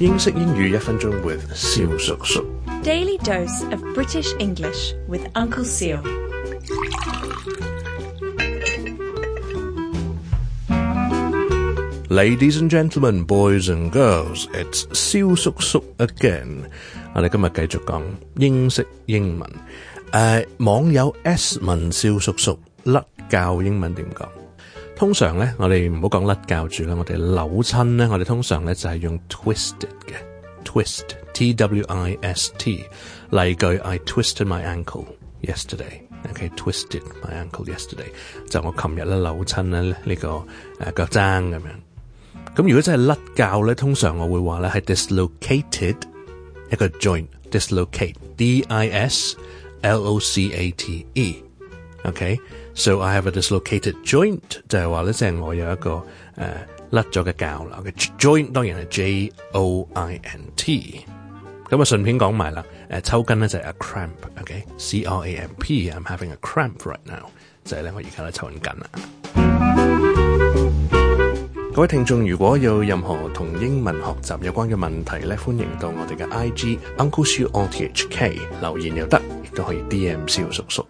英式英语一分钟 with 肖叔叔。Daily dose of British English with Uncle Seal。Ladies and gentlemen, boys and girls，it's 肖叔叔 again。我哋今日继续讲英式英文。诶，网友 S 问肖叔叔，甩教英文点讲？通常咧，我哋唔好講甩教住啦，我哋扭親咧，我哋通常咧就係用 twisted 嘅 twist，t w i s t。例句，I twisted my ankle yesterday。OK，twisted my ankle yesterday，就我琴日咧扭親咧呢個誒腳踭咁樣。咁如果真係甩教咧，通常我會話咧係 dislocated 一個 joint，dislocate，d i s l o c a t e。OK。So I have a dislocated joint，就係話咧，前我有一個誒甩咗嘅臼啦嘅 joint，當然係 J O I N T。咁啊，順便講埋啦，誒抽筋咧就係 a cramp，OK，C R A M P。I'm having a cramp right now，就係咧我而家咧抽緊筋啦。各位聽眾如果有任何同英文學習有關嘅問題咧，歡迎到我哋嘅 IG Uncle Shu o t h k 留言又得，亦都可以 D M 小叔叔。